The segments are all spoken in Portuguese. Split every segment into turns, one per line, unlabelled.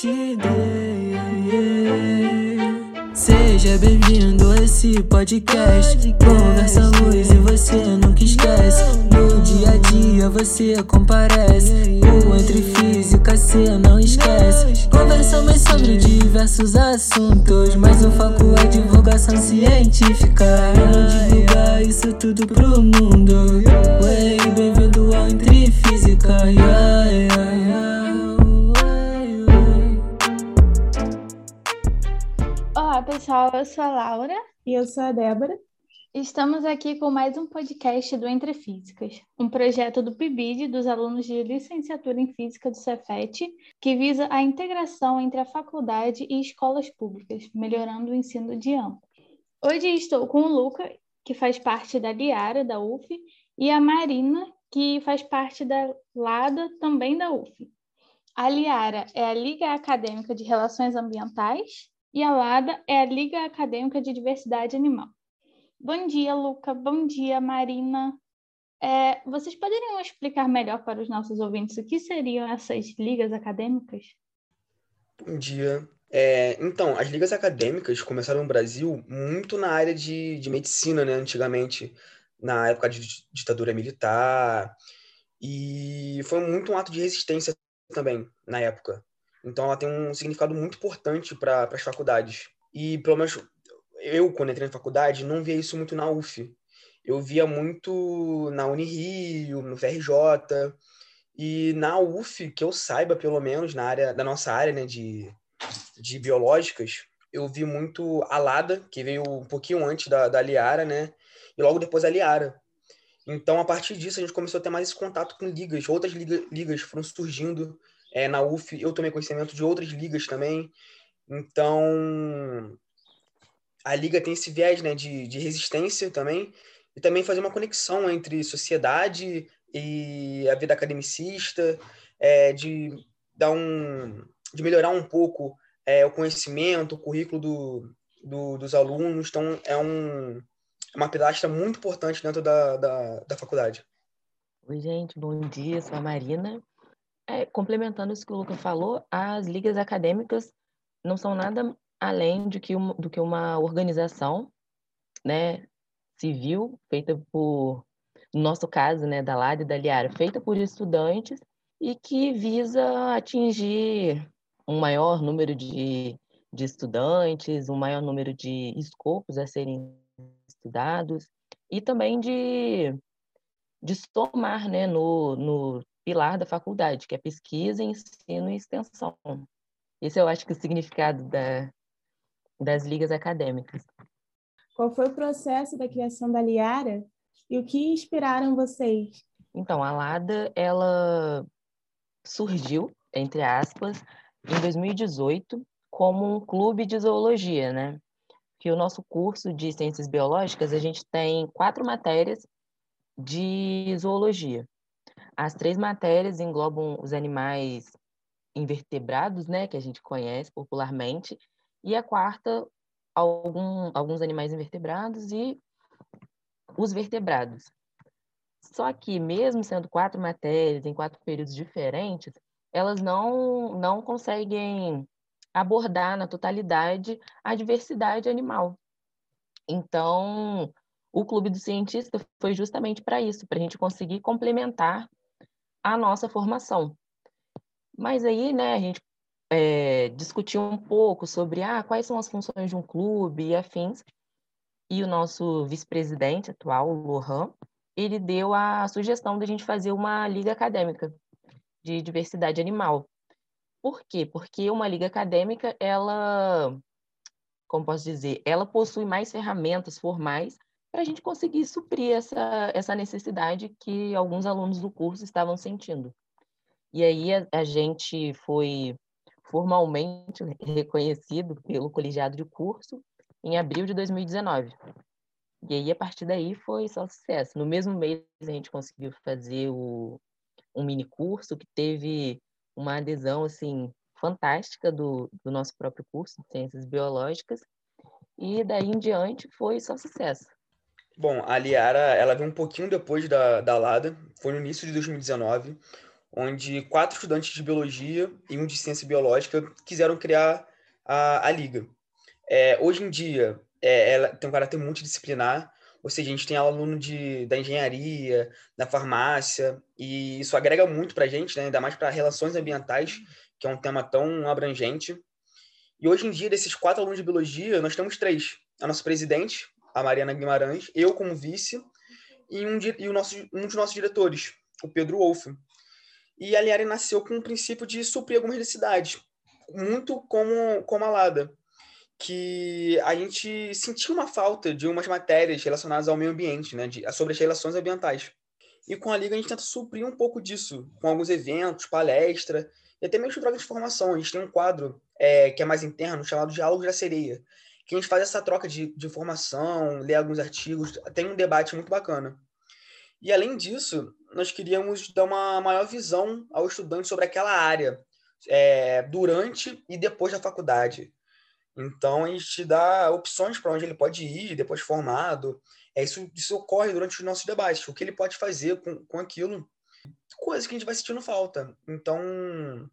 XD. Seja bem-vindo a esse podcast. Conversamos e você nunca esquece. No dia a dia você comparece. O entre física cê não esquece. Conversamos sobre diversos assuntos, mas o foco é divulgação científica. Vamos divulgar isso tudo pro mundo. Ué, bem-vindo ao Entre Física. Yeah, yeah, yeah.
Pessoal. Eu sou a Laura.
E eu sou a Débora.
Estamos aqui com mais um podcast do Entre Físicas, um projeto do PIBID dos alunos de licenciatura em Física do Cefet, que visa a integração entre a faculdade e escolas públicas, melhorando o ensino de ambos. Hoje estou com o Luca, que faz parte da Liara, da UF, e a Marina, que faz parte da LADA, também da UF. A Liara é a Liga Acadêmica de Relações Ambientais e a LADA é a Liga Acadêmica de Diversidade Animal. Bom dia, Luca. Bom dia, Marina. É, vocês poderiam explicar melhor para os nossos ouvintes o que seriam essas ligas acadêmicas?
Bom dia. É, então, as ligas acadêmicas começaram no Brasil muito na área de, de medicina, né? Antigamente, na época de ditadura militar. E foi muito um ato de resistência também, na época. Então, ela tem um significado muito importante para as faculdades. E, pelo menos, eu, quando entrei na faculdade, não via isso muito na UF. Eu via muito na Unirio, no VRJ. E na UF, que eu saiba, pelo menos, na área da nossa área né, de, de biológicas, eu vi muito a Lada, que veio um pouquinho antes da, da Liara, né? E logo depois a Liara. Então, a partir disso, a gente começou a ter mais esse contato com ligas. Outras liga, ligas foram surgindo é, na UF. Eu tomei conhecimento de outras ligas também. Então, a liga tem esse viés né, de, de resistência também, e também fazer uma conexão entre sociedade e a vida academicista, é, de dar um, de melhorar um pouco é, o conhecimento, o currículo do, do, dos alunos. Então, é um, uma pilastra muito importante dentro da, da, da faculdade.
Oi, gente, bom dia, sou a Marina. É, complementando isso que o Luca falou, as ligas acadêmicas não são nada além de que uma, do que uma organização né, civil feita por, no nosso caso, né, da LAD e da Liara, feita por estudantes e que visa atingir um maior número de, de estudantes, um maior número de escopos a serem estudados e também de, de somar né, no, no pilar da faculdade, que é pesquisa, ensino e extensão. Esse eu acho que é o significado da, das ligas acadêmicas.
Qual foi o processo da criação da Liara e o que inspiraram vocês?
Então, a Lada, ela surgiu, entre aspas, em 2018 como um clube de zoologia, né? Que o nosso curso de ciências biológicas, a gente tem quatro matérias de zoologia. As três matérias englobam os animais invertebrados, né, que a gente conhece popularmente, e a quarta, algum, alguns animais invertebrados e os vertebrados. Só que, mesmo sendo quatro matérias em quatro períodos diferentes, elas não, não conseguem abordar na totalidade a diversidade animal. Então, o Clube do Cientista foi justamente para isso, para a gente conseguir complementar a nossa formação. Mas aí, né, a gente é, discutir um pouco sobre ah, quais são as funções de um clube e afins. E o nosso vice-presidente atual, Lohan, ele deu a sugestão de a gente fazer uma liga acadêmica de diversidade animal. Por quê? Porque uma liga acadêmica, ela, como posso dizer, ela possui mais ferramentas formais para a gente conseguir suprir essa, essa necessidade que alguns alunos do curso estavam sentindo. E aí a, a gente foi formalmente reconhecido pelo colegiado de curso em abril de 2019. E aí, a partir daí, foi só sucesso. No mesmo mês, a gente conseguiu fazer o, um mini curso que teve uma adesão, assim, fantástica do, do nosso próprio curso de Ciências Biológicas. E daí em diante, foi só sucesso.
Bom, a Liara, ela veio um pouquinho depois da, da Lada, foi no início de 2019. onde quatro estudantes de biologia e um de ciência biológica quiseram criar a, a liga. É, hoje em dia, é, ela tem um caráter multidisciplinar, ou seja, a gente tem aluno de, da engenharia, da farmácia, e isso agrega muito para a gente, né? ainda mais para relações ambientais, que é um tema tão abrangente. E hoje em dia, desses quatro alunos de biologia, nós temos três. A nossa presidente, a Mariana Guimarães, eu como vice, e um, e o nosso, um dos nossos diretores, o Pedro Wolff. E a Liare nasceu com o princípio de suprir algumas necessidades, muito como, como a Lada, que a gente sentiu uma falta de umas matérias relacionadas ao meio ambiente, né, de, sobre as relações ambientais. E com a Liga a gente tenta suprir um pouco disso, com alguns eventos, palestra, e até mesmo troca de informação. A gente tem um quadro é, que é mais interno, chamado Diálogos da Sereia, que a gente faz essa troca de, de informação, lê alguns artigos, tem um debate muito bacana. E além disso, nós queríamos dar uma maior visão ao estudante sobre aquela área, é, durante e depois da faculdade. Então, a gente dá opções para onde ele pode ir depois formado. É, isso, isso ocorre durante os nossos debates, o que ele pode fazer com, com aquilo, coisas que a gente vai sentindo falta. Então,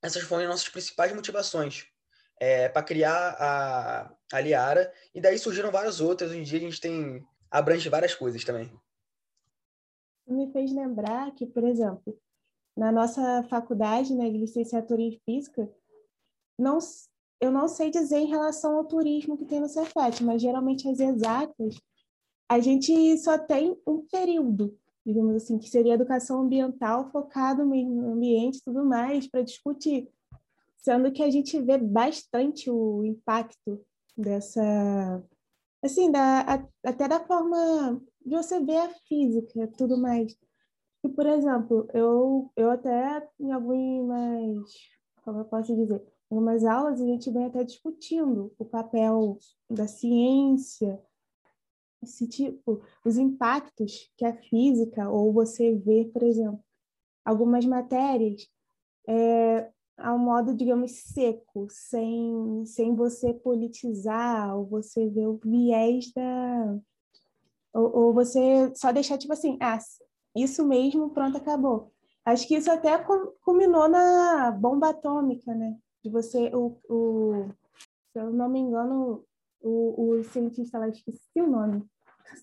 essas foram as nossas principais motivações é, para criar a, a Liara, e daí surgiram várias outras. Hoje em dia a gente tem abrange várias coisas também.
Me fez lembrar que, por exemplo, na nossa faculdade, né, de licenciatura em física, não, eu não sei dizer em relação ao turismo que tem no Cefet, mas geralmente as exatas, a gente só tem um período, digamos assim, que seria educação ambiental focado no ambiente e tudo mais, para discutir sendo que a gente vê bastante o impacto dessa, assim, da, até da forma de você ver a física, tudo mais. E, por exemplo, eu, eu até em algumas, como eu posso dizer, em algumas aulas a gente vem até discutindo o papel da ciência, esse tipo, os impactos que a física, ou você vê, por exemplo, algumas matérias, é, a um modo, digamos, seco, sem, sem você politizar, ou você ver o viés da. Ou, ou você só deixar, tipo assim, ah, isso mesmo, pronto, acabou. Acho que isso até culminou na bomba atômica, né? De você, o, o, se eu não me engano, o, o cientista lá, esqueci o nome,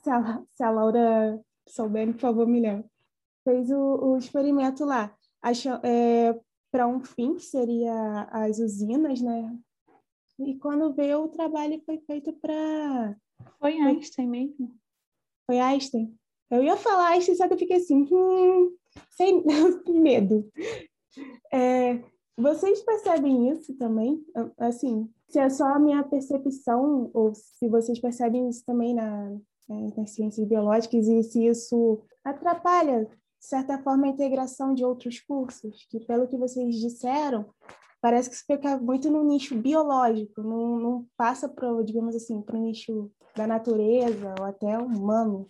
se a, se a Laura souber, por favor, me lembra, fez o, o experimento lá, achou, é, para um fim, que seria as usinas, né? E quando veio o trabalho foi feito para.
Foi Einstein mesmo.
Foi Einstein. Eu ia falar Einstein, só que eu fiquei assim, hum, sem medo. É, vocês percebem isso também? Assim, se é só a minha percepção, ou se vocês percebem isso também na, né, nas ciências biológicas, e se isso atrapalha de certa forma, a integração de outros cursos, que, pelo que vocês disseram, parece que fica muito no nicho biológico, não, não passa para, digamos assim, para o nicho da natureza ou até humano.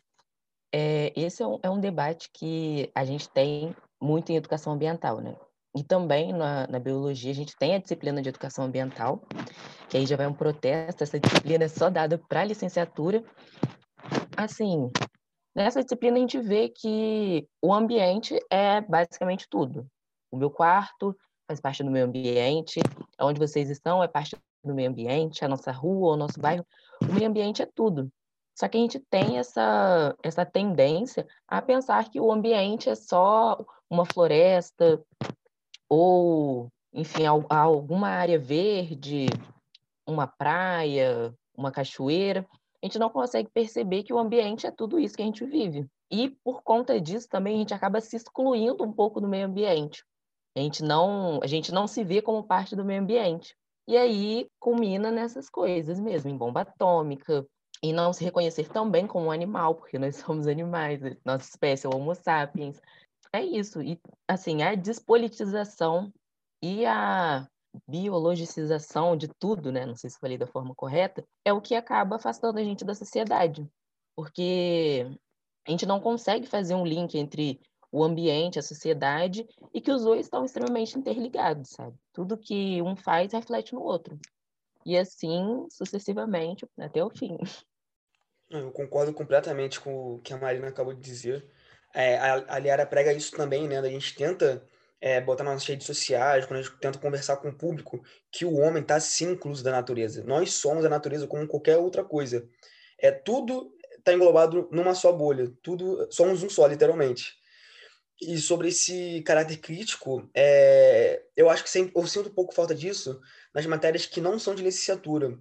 É, esse é um, é um debate que a gente tem muito em educação ambiental, né? E também na, na, biologia a gente tem a disciplina de educação ambiental, que aí já vai um protesto, essa disciplina é só dada para licenciatura. Assim, Nessa disciplina a gente vê que o ambiente é basicamente tudo. O meu quarto faz parte do meio ambiente, onde vocês estão é parte do meio ambiente, a nossa rua, o nosso bairro, o meio ambiente é tudo. Só que a gente tem essa, essa tendência a pensar que o ambiente é só uma floresta ou, enfim, alguma área verde, uma praia, uma cachoeira a gente não consegue perceber que o ambiente é tudo isso que a gente vive. E por conta disso também a gente acaba se excluindo um pouco do meio ambiente. A gente não, a gente não se vê como parte do meio ambiente. E aí culmina nessas coisas mesmo, em bomba atômica, e não se reconhecer também como um animal, porque nós somos animais, nossa espécie é o Homo sapiens. É isso. E assim, a despolitização e a biologicização de tudo, né? Não sei se falei da forma correta, é o que acaba afastando a gente da sociedade. Porque a gente não consegue fazer um link entre o ambiente, a sociedade, e que os dois estão extremamente interligados, sabe? Tudo que um faz reflete no outro. E assim, sucessivamente, até o fim.
Eu concordo completamente com o que a Marina acabou de dizer. É, a, a Liara prega isso também, né? A gente tenta é, botar nas redes sociais, quando a gente tenta conversar com o público, que o homem está sim incluso da natureza. Nós somos a natureza como qualquer outra coisa. É tudo está englobado numa só bolha. Tudo somos um só, literalmente. E sobre esse caráter crítico, é, eu acho que sempre, eu sinto um pouco falta disso nas matérias que não são de licenciatura,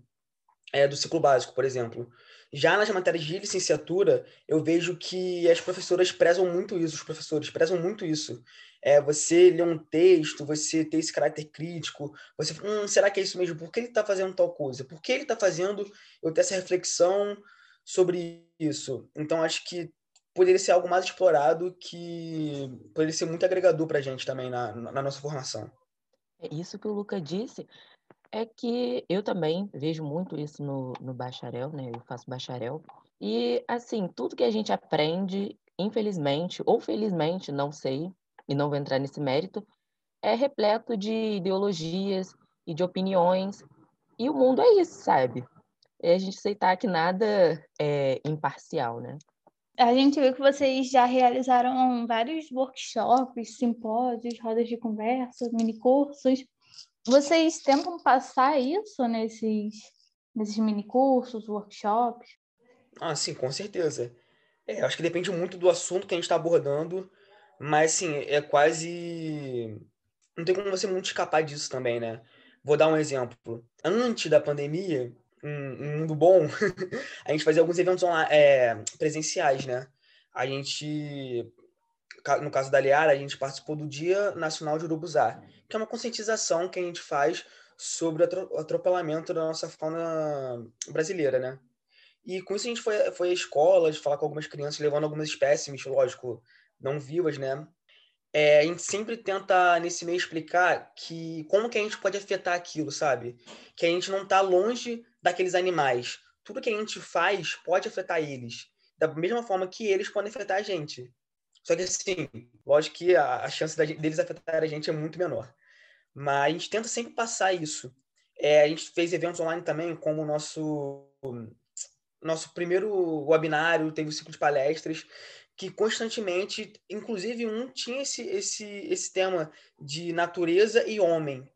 é, do ciclo básico, por exemplo. Já nas matérias de licenciatura, eu vejo que as professoras prezam muito isso, os professores prezam muito isso. É, você ler um texto, você ter esse caráter crítico, você, hum, será que é isso mesmo? Por que ele está fazendo tal coisa? Por que ele está fazendo eu ter essa reflexão sobre isso? Então, acho que poderia ser algo mais explorado que poderia ser muito agregador para a gente também na, na nossa formação.
É isso que o Luca disse é que eu também vejo muito isso no, no bacharel, né? Eu faço bacharel. E, assim, tudo que a gente aprende, infelizmente, ou felizmente, não sei, e não vou entrar nesse mérito, é repleto de ideologias e de opiniões. E o mundo é isso, sabe? É a gente aceitar que nada é imparcial, né?
A gente viu que vocês já realizaram vários workshops, simpósios, rodas de conversa, minicursos. Vocês tentam passar isso nesses, nesses minicursos, workshops?
Ah, sim, com certeza. É, acho que depende muito do assunto que a gente está abordando, mas sim, é quase. Não tem como você muito escapar disso também, né? Vou dar um exemplo. Antes da pandemia, um, mundo bom, a gente fazia alguns eventos online, é, presenciais, né? A gente, no caso da Liara, a gente participou do Dia Nacional de Urubuzar, que é uma conscientização que a gente faz sobre o atropelamento da nossa fauna brasileira, né? E com isso a gente foi, foi à escola, de falar com algumas crianças, levando algumas espécimes, lógico, não vivas, né? é, a gente sempre tenta nesse meio explicar que como que a gente pode afetar aquilo, sabe? Que a gente não está longe daqueles animais. Tudo que a gente faz pode afetar eles, da mesma forma que eles podem afetar a gente. Só que assim, lógico que a, a chance da, deles afetar a gente é muito menor. Mas a gente tenta sempre passar isso. É, a gente fez eventos online também, como o nosso nosso primeiro webinário, teve o um ciclo de palestras, que constantemente, inclusive um tinha esse, esse, esse tema de natureza e homem.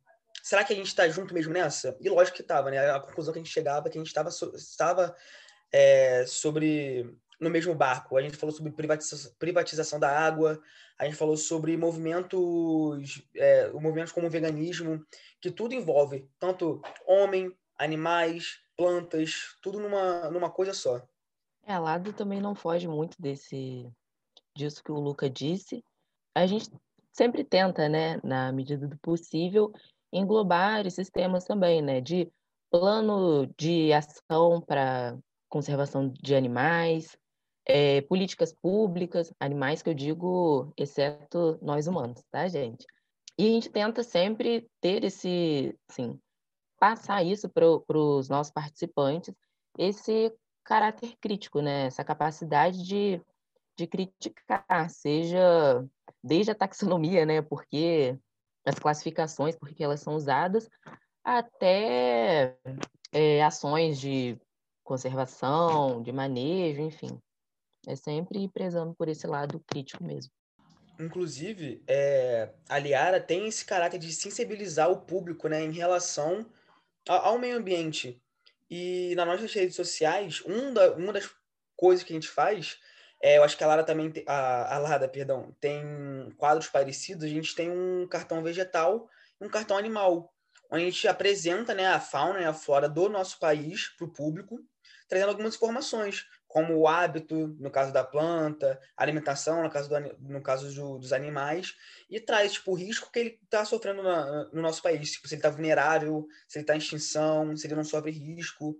Será que a gente está junto mesmo nessa? E lógico que estava, né? A conclusão que a gente chegava é que a gente estava estava é, sobre no mesmo barco. A gente falou sobre privatização, privatização da água, a gente falou sobre movimentos, é, movimentos como o veganismo, que tudo envolve tanto homem, animais, plantas, tudo numa, numa coisa só.
É, a Lado também não foge muito desse disso que o Luca disse. A gente sempre tenta, né, na medida do possível, englobar esses temas também, né, de plano de ação para conservação de animais, é, políticas públicas, animais que eu digo, exceto nós humanos, tá, gente? E a gente tenta sempre ter esse, assim, passar isso para os nossos participantes, esse caráter crítico, né? Essa capacidade de, de criticar, seja desde a taxonomia, né? Porque as classificações, porque elas são usadas, até é, ações de conservação, de manejo, enfim. É sempre prezando por esse lado crítico mesmo.
Inclusive, é, a Liara tem esse caráter de sensibilizar o público né, em relação ao meio ambiente. E nas nossas redes sociais, um da, uma das coisas que a gente faz, é, eu acho que a Lara também, tem, a, a Lara, perdão, tem quadros parecidos. A gente tem um cartão vegetal e um cartão animal, onde a gente apresenta né, a fauna e a flora do nosso país para o público, trazendo algumas informações como o hábito, no caso da planta, alimentação, no caso, do, no caso do, dos animais, e traz tipo, o risco que ele está sofrendo na, no nosso país, tipo, se ele está vulnerável, se ele está em extinção, se ele não sofre risco.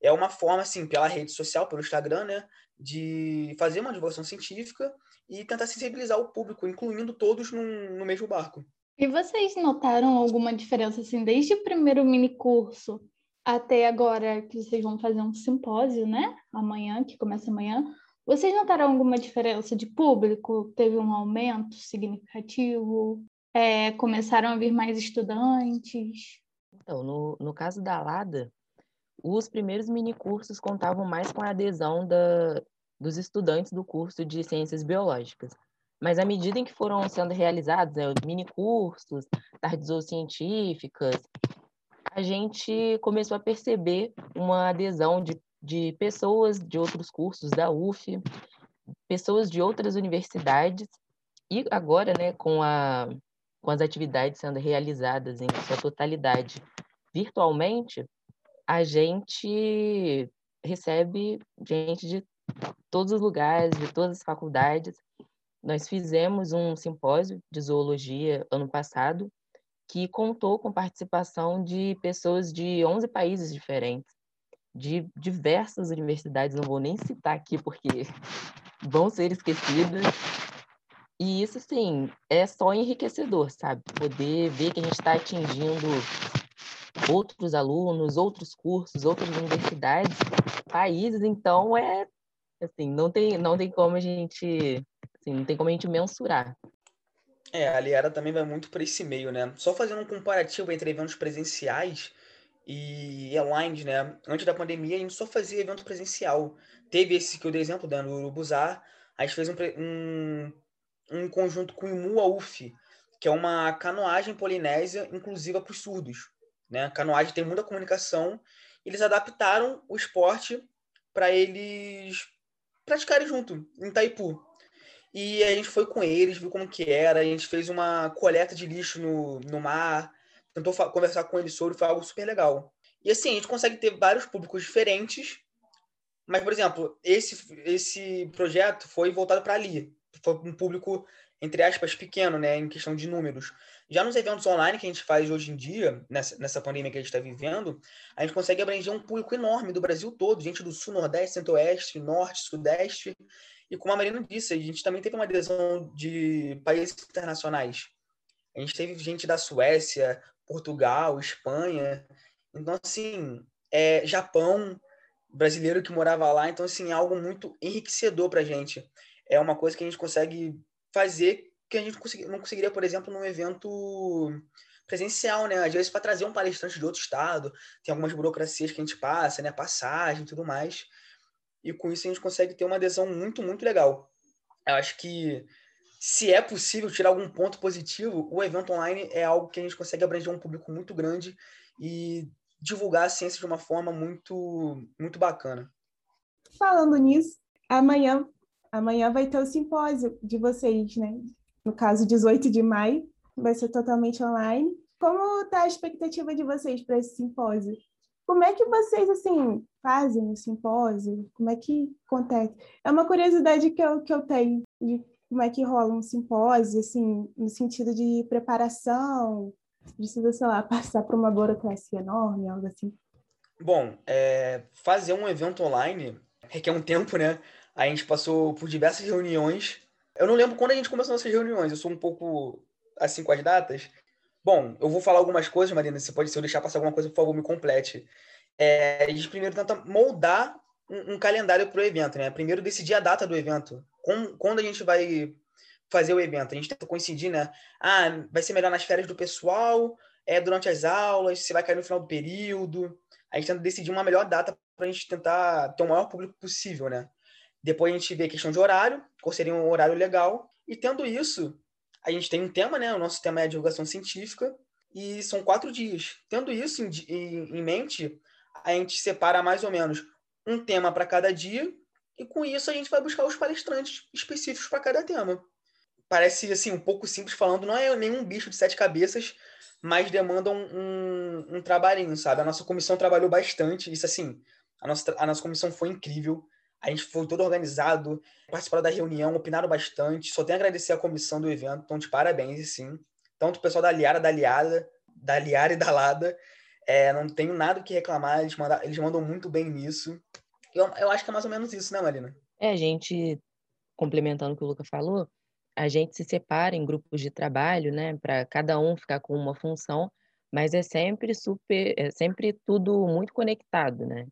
É uma forma, assim, pela rede social, pelo Instagram, né, de fazer uma divulgação científica e tentar sensibilizar o público, incluindo todos num, no mesmo barco.
E vocês notaram alguma diferença, assim, desde o primeiro mini curso até agora que vocês vão fazer um simpósio, né? Amanhã, que começa amanhã. Vocês notaram alguma diferença de público? Teve um aumento significativo? É, começaram a vir mais estudantes?
Então, no, no caso da Lada, os primeiros minicursos contavam mais com a adesão da, dos estudantes do curso de Ciências Biológicas. Mas à medida em que foram sendo realizados né, mini cursos, tardes ou científicas, a gente começou a perceber uma adesão de, de pessoas de outros cursos da UF, pessoas de outras universidades, e agora, né, com, a, com as atividades sendo realizadas em sua totalidade virtualmente, a gente recebe gente de todos os lugares, de todas as faculdades. Nós fizemos um simpósio de zoologia ano passado, que contou com participação de pessoas de 11 países diferentes, de diversas universidades, não vou nem citar aqui porque vão ser esquecidas. E isso, sim, é só enriquecedor, sabe? Poder ver que a gente está atingindo outros alunos, outros cursos, outras universidades, países, então é assim, não tem, não tem como a gente, assim, não tem como a gente mensurar.
É, a Liara também vai muito para esse meio, né? Só fazendo um comparativo entre eventos presenciais e online, né? Antes da pandemia, a gente só fazia evento presencial. Teve esse que eu dei exemplo, né? No Urubuzar, a gente fez um, um, um conjunto com o Imu UF, que é uma canoagem polinésia inclusiva para os surdos. Né? Canoagem tem muita comunicação. Eles adaptaram o esporte para eles praticarem junto, em Itaipu. E a gente foi com eles, viu como que era, a gente fez uma coleta de lixo no, no mar, tentou conversar com eles sobre, foi algo super legal. E assim, a gente consegue ter vários públicos diferentes, mas, por exemplo, esse, esse projeto foi voltado para ali. Foi um público, entre aspas, pequeno, né, em questão de números. Já nos eventos online que a gente faz hoje em dia, nessa, nessa pandemia que a gente está vivendo, a gente consegue abranger um público enorme do Brasil todo, gente do Sul, Nordeste, Centro-Oeste, Norte, Sudeste. E como a Marina disse, a gente também teve uma adesão de países internacionais. A gente teve gente da Suécia, Portugal, Espanha. Então, assim, é, Japão, brasileiro que morava lá. Então, assim, é algo muito enriquecedor para a gente. É uma coisa que a gente consegue fazer que a gente não conseguiria, por exemplo, num evento presencial, né? Às vezes, para trazer um palestrante de outro estado, tem algumas burocracias que a gente passa, né? Passagem e tudo mais e com isso a gente consegue ter uma adesão muito, muito legal. Eu acho que se é possível tirar algum ponto positivo, o evento online é algo que a gente consegue abranger um público muito grande e divulgar a ciência de uma forma muito, muito bacana.
Falando nisso, amanhã, amanhã vai ter o simpósio de vocês, né? No caso, 18 de maio, vai ser totalmente online. Como está a expectativa de vocês para esse simpósio? Como é que vocês, assim, fazem o simpósio? Como é que acontece? É uma curiosidade que eu, que eu tenho de como é que rola um simpósio, assim, no sentido de preparação, precisa, sei lá, passar por uma burocracia enorme, algo assim.
Bom, é, fazer um evento online requer um tempo, né? A gente passou por diversas reuniões. Eu não lembro quando a gente começou nossas reuniões, eu sou um pouco assim com as datas, Bom, eu vou falar algumas coisas, Marina. Você pode, se eu deixar passar alguma coisa, por favor, me complete. É, a gente primeiro tenta moldar um, um calendário para o evento, né? Primeiro decidir a data do evento. Com, quando a gente vai fazer o evento. A gente tenta coincidir, né? Ah, vai ser melhor nas férias do pessoal, é durante as aulas, se vai cair no final do período. A gente tenta decidir uma melhor data para a gente tentar ter o maior público possível, né? Depois a gente vê a questão de horário, qual seria um horário legal. E tendo isso, a gente tem um tema, né? O nosso tema é divulgação científica, e são quatro dias. Tendo isso em, em, em mente, a gente separa mais ou menos um tema para cada dia, e com isso a gente vai buscar os palestrantes específicos para cada tema. Parece assim um pouco simples falando, não é nenhum bicho de sete cabeças, mas demanda um, um, um trabalhinho, sabe? A nossa comissão trabalhou bastante, isso assim, a nossa, a nossa comissão foi incrível. A gente foi todo organizado, participaram da reunião, opinaram bastante. Só tenho a agradecer a comissão do evento, então de parabéns, sim. Tanto o pessoal da Liara, da Liada, da Liara e da Lada. É, não tenho nada que reclamar, eles, mandam, eles mandam muito bem nisso. Eu, eu acho que é mais ou menos isso, né, Marina?
É, a gente, complementando o que o Luca falou, a gente se separa em grupos de trabalho, né, para cada um ficar com uma função, mas é sempre super, é sempre tudo muito conectado, né?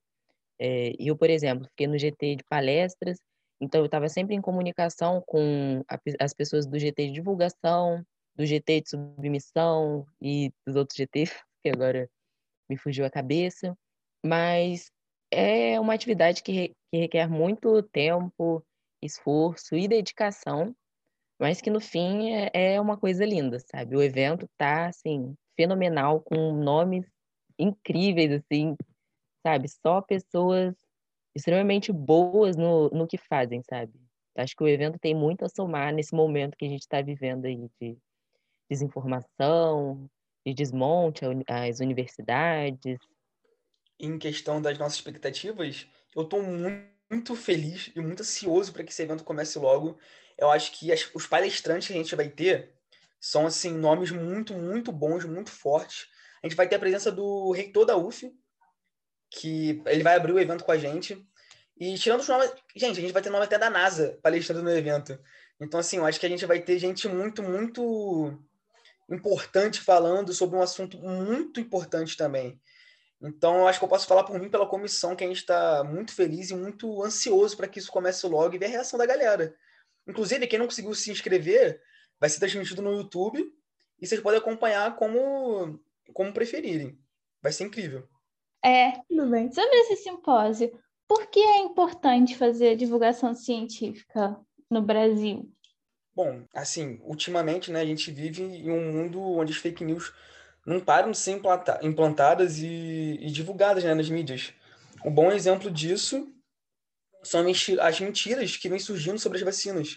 É, eu, por exemplo, fiquei no GT de palestras, então eu estava sempre em comunicação com a, as pessoas do GT de divulgação, do GT de submissão e dos outros GT, que agora me fugiu a cabeça. Mas é uma atividade que, re, que requer muito tempo, esforço e dedicação, mas que no fim é, é uma coisa linda, sabe? O evento tá, assim, fenomenal, com nomes incríveis, assim, sabe? Só pessoas extremamente boas no, no que fazem, sabe? Acho que o evento tem muito a somar nesse momento que a gente está vivendo aí de desinformação, de desmonte às universidades.
Em questão das nossas expectativas, eu estou muito feliz e muito ansioso para que esse evento comece logo. Eu acho que as, os palestrantes que a gente vai ter são assim nomes muito, muito bons, muito fortes. A gente vai ter a presença do reitor da UF, que ele vai abrir o evento com a gente. E tirando os nomes. Gente, a gente vai ter nome até da NASA palestrando no evento. Então, assim, eu acho que a gente vai ter gente muito, muito importante falando sobre um assunto muito importante também. Então, eu acho que eu posso falar por mim, pela comissão, que a gente está muito feliz e muito ansioso para que isso comece logo e ver a reação da galera. Inclusive, quem não conseguiu se inscrever, vai ser transmitido no YouTube e vocês podem acompanhar como, como preferirem. Vai ser incrível.
É, tudo bem. Sobre esse simpósio, por que é importante fazer divulgação científica no Brasil?
Bom, assim, ultimamente, né, a gente vive em um mundo onde as fake news não param de ser implantadas e, e divulgadas né, nas mídias. Um bom exemplo disso são as mentiras que vêm surgindo sobre as vacinas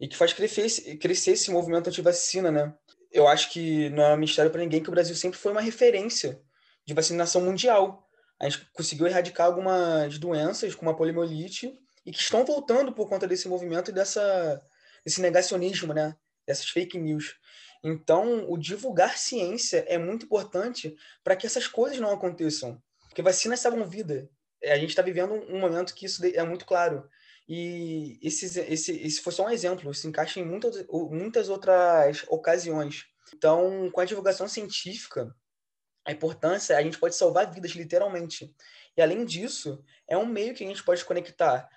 e que faz crescer, crescer esse movimento anti-vacina, né? Eu acho que não é um mistério para ninguém que o Brasil sempre foi uma referência de vacinação mundial a gente conseguiu erradicar algumas doenças, como a poliomielite, e que estão voltando por conta desse movimento e dessa, desse negacionismo, né? dessas fake news. Então, o divulgar ciência é muito importante para que essas coisas não aconteçam. Porque vacinas salvam vida. É, a gente está vivendo um momento que isso é muito claro. E esse, esse, esse foi só um exemplo, se encaixa em muitas, muitas outras ocasiões. Então, com a divulgação científica, a importância, a gente pode salvar vidas, literalmente. E, além disso, é um meio que a gente pode conectar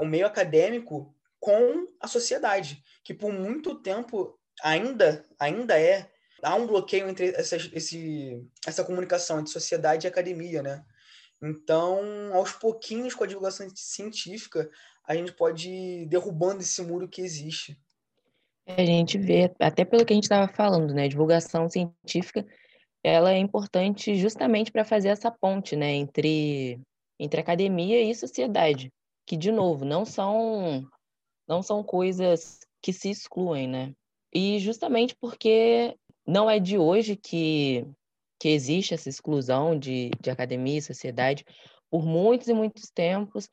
o meio acadêmico com a sociedade, que por muito tempo ainda, ainda é, há um bloqueio entre esse, essa comunicação entre sociedade e academia, né? Então, aos pouquinhos, com a divulgação científica, a gente pode ir derrubando esse muro que existe.
A gente vê, até pelo que a gente estava falando, né? Divulgação científica ela é importante justamente para fazer essa ponte, né, entre entre academia e sociedade, que de novo não são não são coisas que se excluem, né? E justamente porque não é de hoje que que existe essa exclusão de, de academia e sociedade. Por muitos e muitos tempos,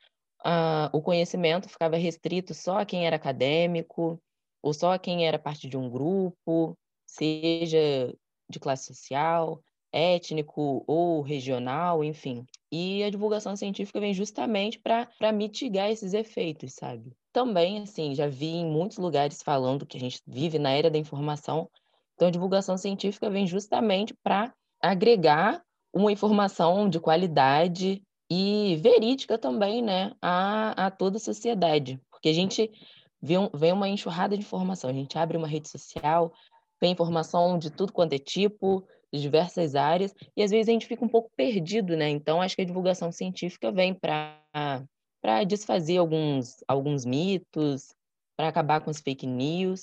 uh, o conhecimento ficava restrito só a quem era acadêmico, ou só a quem era parte de um grupo, seja de classe social, étnico ou regional, enfim. E a divulgação científica vem justamente para mitigar esses efeitos, sabe? Também, assim, já vi em muitos lugares falando que a gente vive na era da informação, então a divulgação científica vem justamente para agregar uma informação de qualidade e verídica também, né, a, a toda a sociedade. Porque a gente vê, um, vê uma enxurrada de informação, a gente abre uma rede social, tem informação de tudo quanto é tipo, de diversas áreas, e às vezes a gente fica um pouco perdido, né? Então, acho que a divulgação científica vem para desfazer alguns, alguns mitos, para acabar com as fake news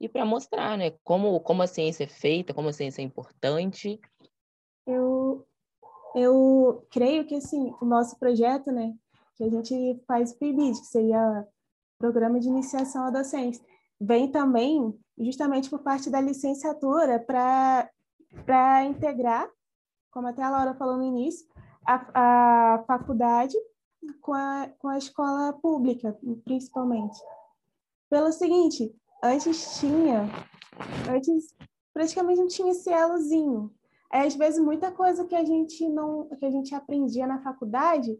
e para mostrar, né, como, como a ciência é feita, como a ciência é importante.
Eu, eu creio que, assim, o nosso projeto, né, que a gente faz o PIBID, que seria Programa de Iniciação à Docência, vem também justamente por parte da licenciatura para integrar, como até a Laura falou no início, a, a faculdade com a, com a escola pública, principalmente. Pelo seguinte, antes tinha, antes praticamente não tinha esse elozinho. Aí, às vezes, muita coisa que a gente não, que a gente aprendia na faculdade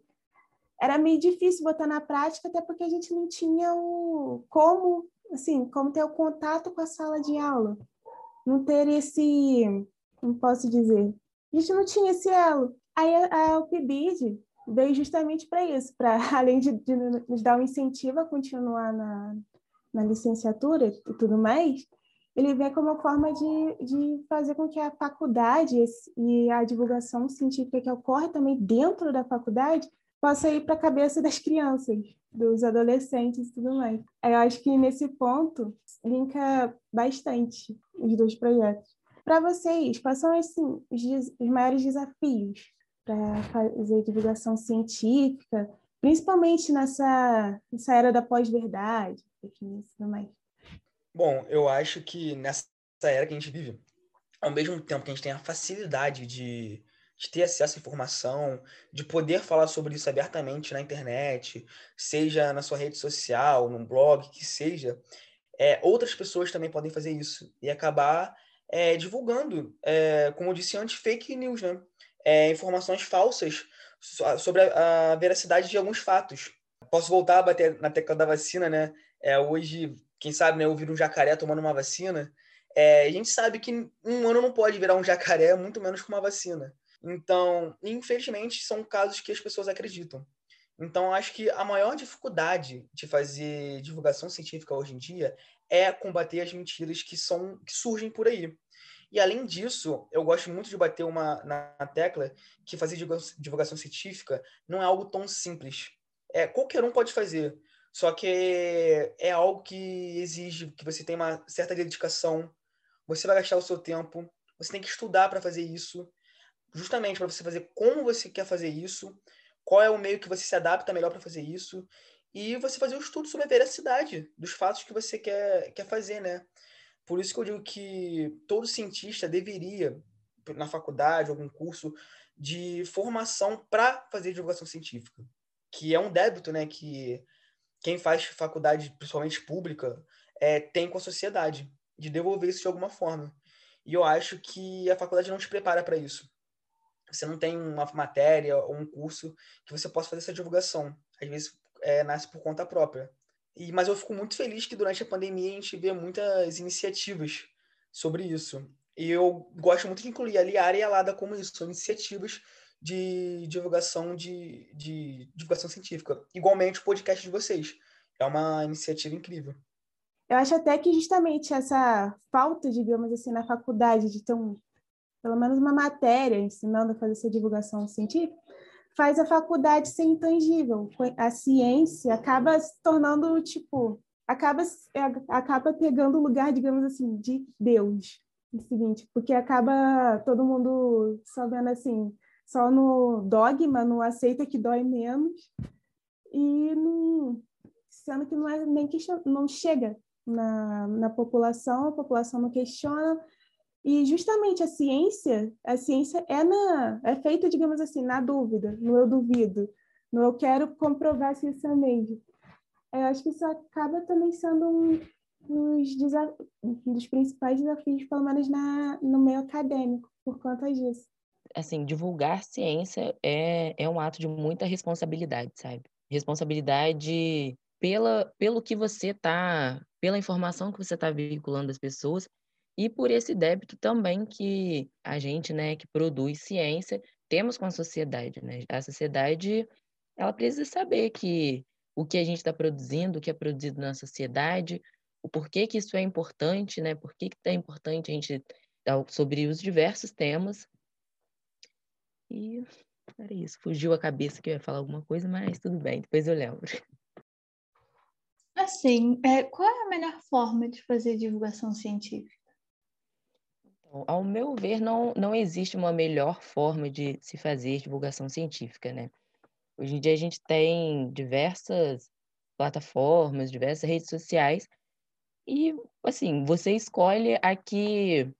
era meio difícil botar na prática, até porque a gente não tinha o como assim, como ter o contato com a sala de aula. Não ter esse, como posso dizer, a gente não tinha esse elo. Aí a, a, o PIBID veio justamente para isso, para além de, de, nos dar um incentivo a continuar na, na licenciatura e tudo mais, ele vem como uma forma de, de fazer com que a faculdade e a divulgação científica que ocorre também dentro da faculdade possa ir para a cabeça das crianças, dos adolescentes e tudo mais. Eu acho que nesse ponto linka bastante os dois projetos. Para vocês, quais são assim, os, os maiores desafios para fazer divulgação científica, principalmente nessa, nessa era da pós-verdade, tudo mais?
Bom, eu acho que nessa era que a gente vive, ao mesmo tempo que a gente tem a facilidade de, de ter acesso à informação, de poder falar sobre isso abertamente na internet, seja na sua rede social, num blog, que seja, é, outras pessoas também podem fazer isso e acabar é, divulgando, é, como eu disse antes, fake news, né? É, informações falsas sobre a, a, veracidade de alguns fatos. Posso voltar a bater na tecla da vacina, né? É, hoje, quem sabe, né, eu viro um jacaré tomando uma vacina. É, a gente sabe que um humano não pode virar um jacaré, muito menos com uma vacina. Então, infelizmente, são casos que as pessoas acreditam. Então, acho que a maior dificuldade de fazer divulgação científica hoje em dia é combater as mentiras que são que surgem por aí. E além disso, eu gosto muito de bater uma na tecla que fazer divulgação científica não é algo tão simples. É qualquer um pode fazer, só que é algo que exige que você tenha uma certa dedicação. Você vai gastar o seu tempo, você tem que estudar para fazer isso, justamente para você fazer como você quer fazer isso, qual é o meio que você se adapta melhor para fazer isso e você fazer um estudo sobre a veracidade dos fatos que você quer, quer fazer, né? Por isso que eu digo que todo cientista deveria, na faculdade, algum curso de formação para fazer divulgação científica, que é um débito, né, que quem faz faculdade, principalmente pública, é, tem com a sociedade, de devolver isso de alguma forma. E eu acho que a faculdade não te prepara para isso você não tem uma matéria ou um curso que você possa fazer essa divulgação. Às vezes é, nasce por conta própria. E, mas eu fico muito feliz que durante a pandemia a gente vê muitas iniciativas sobre isso. E eu gosto muito de incluir a Liara e a Lada como isso, são iniciativas de divulgação de, de divulgação científica. Igualmente o podcast de vocês. É uma iniciativa incrível.
Eu acho até que justamente essa falta, digamos assim, na faculdade de ter um pelo menos uma matéria ensinando a fazer essa divulgação científica, faz a faculdade ser intangível. A ciência acaba se tornando, tipo, acaba, é, acaba pegando o lugar, digamos assim, de Deus. O seguinte, porque acaba todo mundo só vendo assim, só no dogma, não aceita que dói menos, e não, sendo que não é nem que não chega na, na população, a população não questiona, e justamente a ciência, a ciência é na é feita, digamos assim, na dúvida, no eu duvido, no eu quero comprovar se isso é. Eu acho que isso acaba também sendo um, um dos principais desafios, pelo menos na, no meio acadêmico, por conta disso.
Assim, divulgar ciência é, é um ato de muita responsabilidade, sabe? Responsabilidade pela, pelo que você está, pela informação que você está veiculando às pessoas e por esse débito também que a gente, né, que produz ciência, temos com a sociedade, né? A sociedade, ela precisa saber que o que a gente está produzindo, o que é produzido na sociedade, o porquê que isso é importante, né? Por que, que é importante a gente sobre os diversos temas. E era isso. Fugiu a cabeça que eu ia falar alguma coisa, mas tudo bem, depois eu lembro.
Assim, é, qual é a melhor forma de fazer divulgação científica?
Então, ao meu ver, não, não existe uma melhor forma de se fazer divulgação científica, né? Hoje em dia a gente tem diversas plataformas, diversas redes sociais, e, assim, você escolhe a que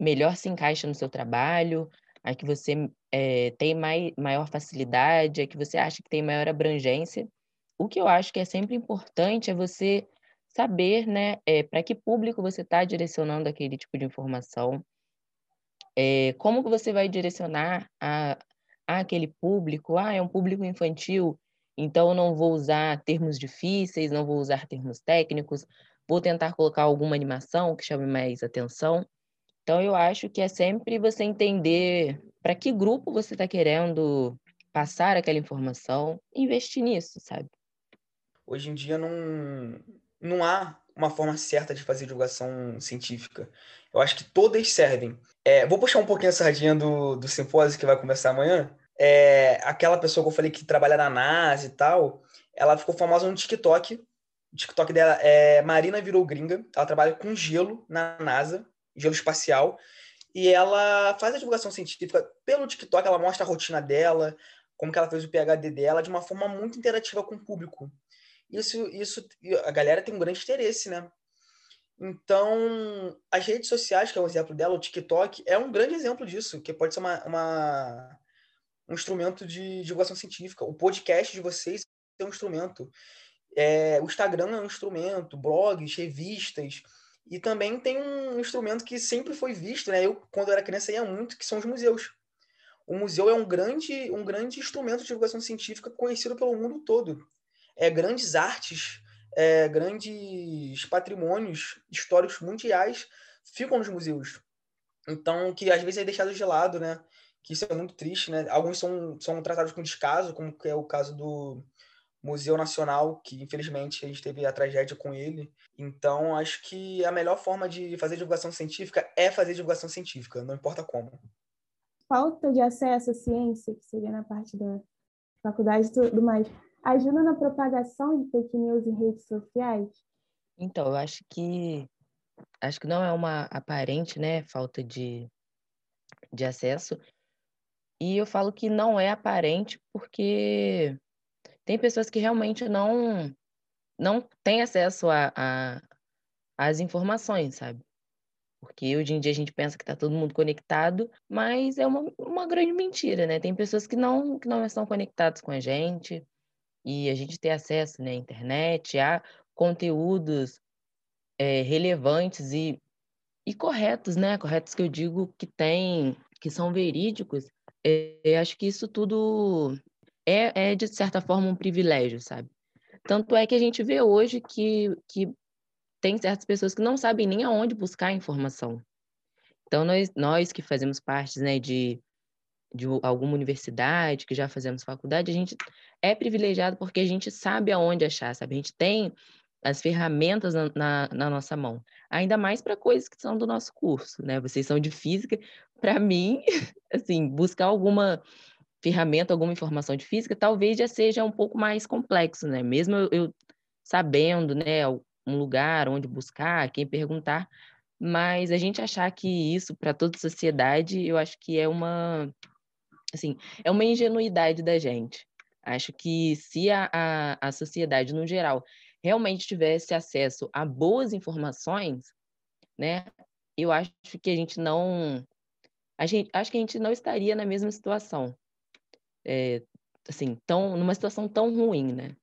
melhor se encaixa no seu trabalho, a que você é, tem mai, maior facilidade, a que você acha que tem maior abrangência. O que eu acho que é sempre importante é você saber, né, é, para que público você está direcionando aquele tipo de informação, é, como que você vai direcionar a, a aquele público? Ah, é um público infantil, então não vou usar termos difíceis, não vou usar termos técnicos, vou tentar colocar alguma animação que chame mais atenção. Então, eu acho que é sempre você entender para que grupo você está querendo passar aquela informação, investir nisso, sabe?
Hoje em dia não, não há uma forma certa de fazer divulgação científica. Eu acho que todas servem. É, vou puxar um pouquinho a sardinha do, do simpósio que vai começar amanhã. é, aquela pessoa que eu falei que trabalha na NASA e tal, ela ficou famosa no TikTok. O TikTok dela é Marina Virou Gringa. Ela trabalha com gelo na NASA, gelo espacial. E ela faz a divulgação científica pelo TikTok, ela mostra a rotina dela, como que ela fez o PhD dela, de uma forma muito interativa com o público. Isso, isso, a galera tem um grande interesse, né? Então, as redes sociais, que é um exemplo dela, o TikTok, é um grande exemplo disso, que pode ser uma, uma um instrumento de divulgação científica. O podcast de vocês é um instrumento. É, o Instagram é um instrumento, blogs, revistas. E também tem um instrumento que sempre foi visto, né? Eu, quando era criança, ia muito, que são os museus. O museu é um grande, um grande instrumento de divulgação científica conhecido pelo mundo todo. É, grandes artes, é, grandes patrimônios históricos mundiais ficam nos museus. Então, que às vezes é deixado de lado, né? Que isso é muito triste, né? Alguns são, são tratados com descaso, como é o caso do, Museu Nacional, que infelizmente a gente teve a tragédia com ele. Então, acho que a melhor forma de fazer divulgação científica é fazer divulgação científica, não importa como.
Falta de acesso à ciência, que seria na parte da faculdade e tudo mais, ajuda na propagação de fake news em redes sociais?
Então, eu acho que acho que não é uma aparente, né, falta de, de acesso. E eu falo que não é aparente porque tem pessoas que realmente não não têm acesso a, a, às informações, sabe? Porque hoje em dia a gente pensa que está todo mundo conectado, mas é uma, uma grande mentira, né? Tem pessoas que não, que não estão conectadas com a gente e a gente tem acesso né, à internet, a conteúdos é, relevantes e, e corretos, né? Corretos que eu digo que tem, que são verídicos. É, acho que isso tudo é, é, de certa forma, um privilégio, sabe? Tanto é que a gente vê hoje que, que tem certas pessoas que não sabem nem aonde buscar informação. Então, nós, nós que fazemos parte né, de, de alguma universidade, que já fazemos faculdade, a gente é privilegiado porque a gente sabe aonde achar, sabe? A gente tem as ferramentas na, na, na nossa mão. Ainda mais para coisas que são do nosso curso, né? Vocês são de física. Para mim, assim, buscar alguma ferramenta, alguma informação de física, talvez já seja um pouco mais complexo, né? Mesmo eu, eu sabendo, né, um lugar onde buscar, quem perguntar, mas a gente achar que isso para toda a sociedade, eu acho que é uma assim, é uma ingenuidade da gente. Acho que se a, a, a sociedade, no geral, realmente tivesse acesso a boas informações, né, eu acho que a gente não. A gente, acho que a gente não estaria na mesma situação é, assim, tão, numa situação tão ruim, né?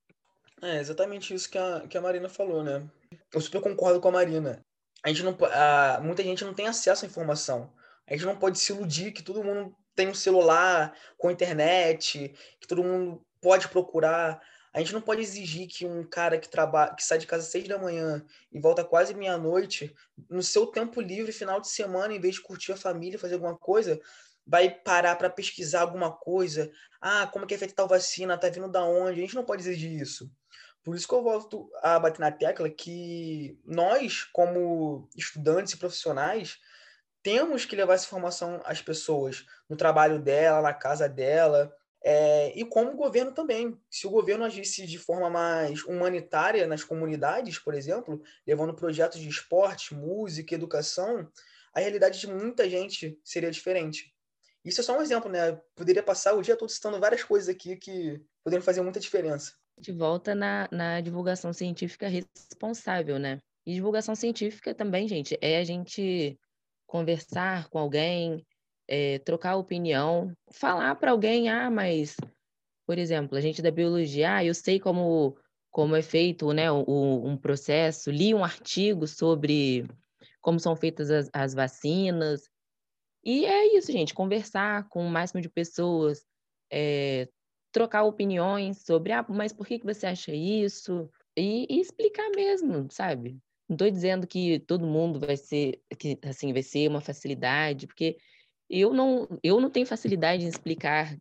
É exatamente isso que a, que a Marina falou, né? Eu super concordo com a Marina. A gente não, a, muita gente não tem acesso à informação. A gente não pode se iludir que todo mundo tem um celular com internet, que todo mundo pode procurar. A gente não pode exigir que um cara que trabalha, que sai de casa às seis da manhã e volta quase meia-noite, no seu tempo livre, final de semana, em vez de curtir a família, fazer alguma coisa, vai parar para pesquisar alguma coisa. Ah, como é que é feita tal vacina? Tá vindo da onde? A gente não pode exigir isso. Por isso que eu volto a bater na tecla que nós, como estudantes e profissionais, temos que levar essa informação às pessoas, no trabalho dela, na casa dela, é, e como o governo também. Se o governo agisse de forma mais humanitária nas comunidades, por exemplo, levando projetos de esporte, música, educação, a realidade de muita gente seria diferente. Isso é só um exemplo, né? Poderia passar o dia todo citando várias coisas aqui que poderiam fazer muita diferença.
De volta na, na divulgação científica responsável, né? E divulgação científica também, gente, é a gente conversar com alguém, é, trocar opinião, falar para alguém, ah, mas, por exemplo, a gente da biologia, ah, eu sei como, como é feito né, o, um processo, li um artigo sobre como são feitas as, as vacinas, e é isso, gente, conversar com o máximo de pessoas, é, trocar opiniões sobre, ah, mas por que, que você acha isso? E, e explicar mesmo, sabe? Não estou dizendo que todo mundo vai ser, que assim, vai ser uma facilidade, porque eu não, eu não tenho facilidade em explicar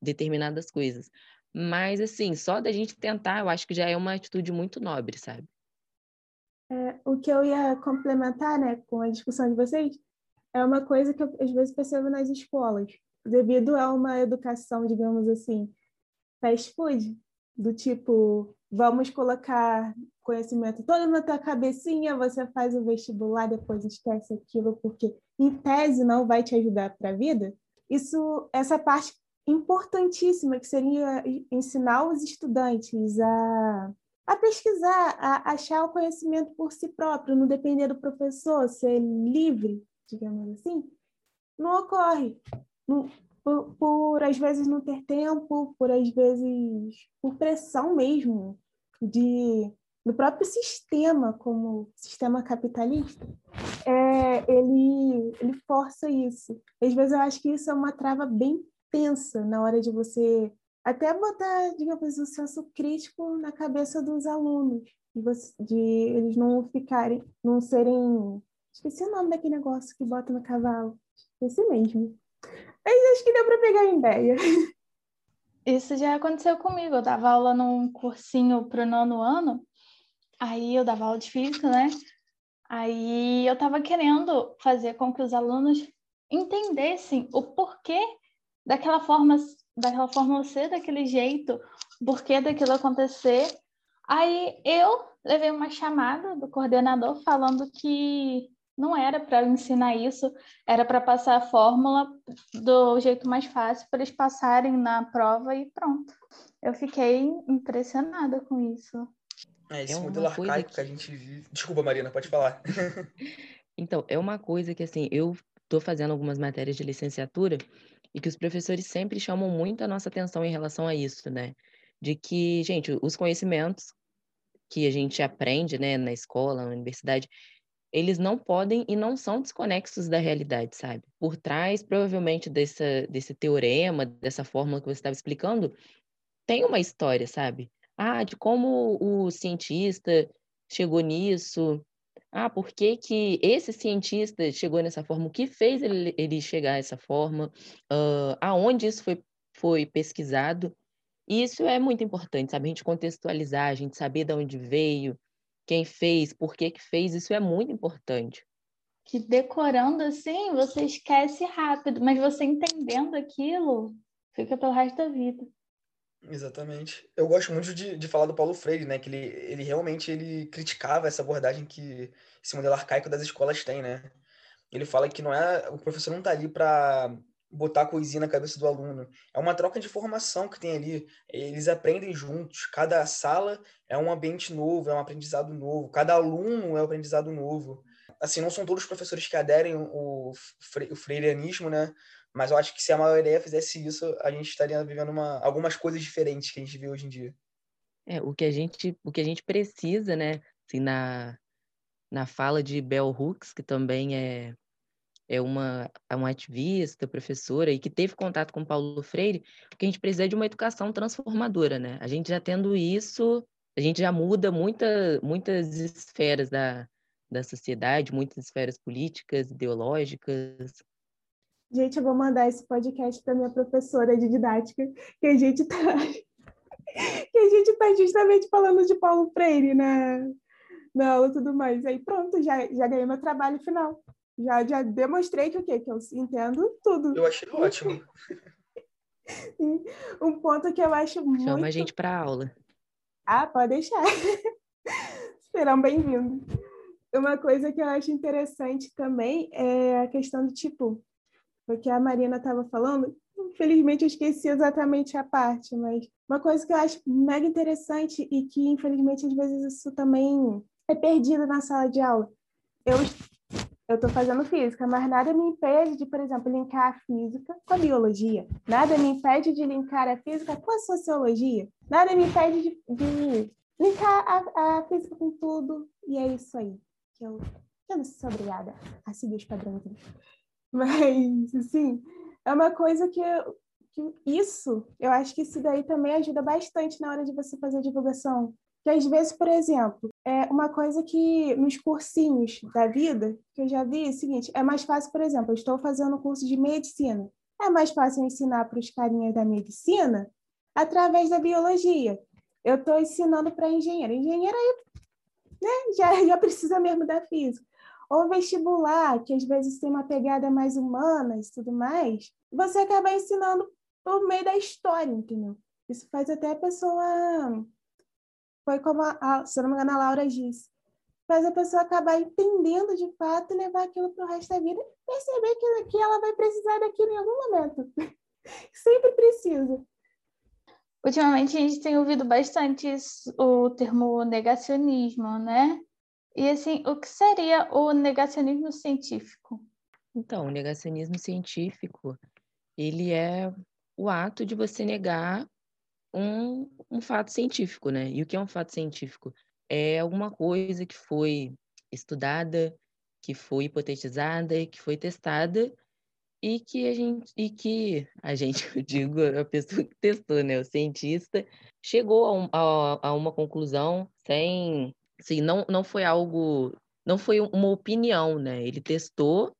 determinadas coisas. Mas, assim, só da gente tentar, eu acho que já é uma atitude muito nobre, sabe?
É, o que eu ia complementar, né, com a discussão de vocês, é uma coisa que eu às vezes percebo nas escolas. devido a uma educação, digamos assim, fast food, do tipo, vamos colocar conhecimento todo na tua cabecinha, você faz o vestibular, depois esquece aquilo, porque em tese não vai te ajudar para a vida. Isso, essa parte importantíssima que seria ensinar os estudantes a, a pesquisar, a achar o conhecimento por si próprio, não depender do professor, ser livre, digamos assim, não ocorre. Não, por, por às vezes não ter tempo, por às vezes por pressão mesmo de do próprio sistema como sistema capitalista, é, ele ele força isso. Às vezes eu acho que isso é uma trava bem tensa na hora de você até botar, digamos, o senso crítico na cabeça dos alunos, de, você, de eles não ficarem, não serem, esqueci o nome daquele negócio que bota no cavalo, esse mesmo. Mas acho que deu para pegar a ideia.
Isso já aconteceu comigo. Eu dava aula num cursinho para o nono ano, aí eu dava aula de física, né? Aí eu estava querendo fazer com que os alunos entendessem o porquê daquela forma, daquela forma ser daquele jeito, o porquê daquilo acontecer. Aí eu levei uma chamada do coordenador falando que não era para ensinar isso, era para passar a fórmula do jeito mais fácil para eles passarem na prova e pronto. Eu fiquei impressionada com isso.
É, esse é modelo arcaico que... que... a gente vive. Desculpa, Marina, pode falar.
então, é uma coisa que, assim, eu estou fazendo algumas matérias de licenciatura e que os professores sempre chamam muito a nossa atenção em relação a isso, né? De que, gente, os conhecimentos que a gente aprende, né, na escola, na universidade, eles não podem e não são desconexos da realidade, sabe? Por trás, provavelmente, desse, desse teorema, dessa fórmula que você estava explicando, tem uma história, sabe? Ah, de como o cientista chegou nisso. Ah, por que, que esse cientista chegou nessa forma? O que fez ele, ele chegar a essa forma? Uh, aonde isso foi, foi pesquisado? E isso é muito importante, sabe? A gente contextualizar, a gente saber de onde veio, quem fez, por que que fez, isso é muito importante.
Que decorando assim, você esquece rápido, mas você entendendo aquilo, fica pelo resto da vida.
Exatamente. Eu gosto muito de, de falar do Paulo Freire, né? Que ele, ele realmente ele criticava essa abordagem que esse modelo arcaico das escolas tem, né? Ele fala que não é o professor não está ali para botar coisinha na cabeça do aluno. É uma troca de formação que tem ali. Eles aprendem juntos. Cada sala é um ambiente novo, é um aprendizado novo. Cada aluno é um aprendizado novo. Assim, não são todos os professores que aderem o, o freirianismo, né? Mas eu acho que se a maioria fizesse isso, a gente estaria vivendo uma, algumas coisas diferentes que a gente vê hoje em dia.
É, o que a gente, o que a gente precisa, né? Assim, na, na fala de Bell Hooks, que também é é uma, é uma ativista, professora, e que teve contato com Paulo Freire, porque a gente precisa de uma educação transformadora, né? A gente já tendo isso, a gente já muda muita, muitas esferas da, da sociedade, muitas esferas políticas, ideológicas.
Gente, eu vou mandar esse podcast para minha professora de didática, que a gente está que a gente está justamente falando de Paulo Freire na, na aula e tudo mais. Aí pronto, já, já ganhei meu trabalho final. Já, já demonstrei que o quê? Que eu entendo tudo.
Eu achei ótimo.
um ponto que eu acho muito...
Chama a gente para aula.
Ah, pode deixar. Serão bem-vindos. Uma coisa que eu acho interessante também é a questão do tipo, porque a Marina estava falando, infelizmente eu esqueci exatamente a parte, mas uma coisa que eu acho mega interessante e que infelizmente às vezes isso também é perdido na sala de aula. Eu eu estou fazendo física, mas nada me impede de, por exemplo, linkar a física com a biologia. Nada me impede de linkar a física com a sociologia. Nada me impede de, de linkar a, a, física com tudo. E é isso aí. Que eu, eu não sou obrigada a seguir os padrões. Mas, assim, é uma coisa que, eu, que isso, eu acho que isso daí também ajuda bastante na hora de você fazer a divulgação que às vezes, por exemplo, é uma coisa que nos cursinhos da vida, que eu já vi, é o seguinte, é mais fácil, por exemplo, eu estou fazendo um curso de medicina. É mais fácil ensinar para os carinhas da medicina através da biologia. Eu estou ensinando para engenheiro. Engenheiro aí, né, já, já precisa mesmo da física. Ou vestibular, que às vezes tem uma pegada mais humana e tudo mais, você acaba ensinando por meio da história, entendeu? Isso faz até a pessoa. Foi como, a, a, se não me engano, a Laura disse. Faz a pessoa acabar entendendo de fato e levar aquilo para o resto da vida e perceber que, que ela vai precisar daquilo em algum momento. Sempre precisa.
Ultimamente a gente tem ouvido bastante o termo negacionismo, né? E assim, o que seria o negacionismo científico?
Então, o negacionismo científico, ele é o ato de você negar um, um fato científico, né? E o que é um fato científico? É alguma coisa que foi estudada, que foi hipotetizada, que foi testada e que a gente, e que a gente, eu digo, a pessoa que testou, né, o cientista, chegou a, um, a, a uma conclusão sem, assim, não, não foi algo, não foi uma opinião, né, ele testou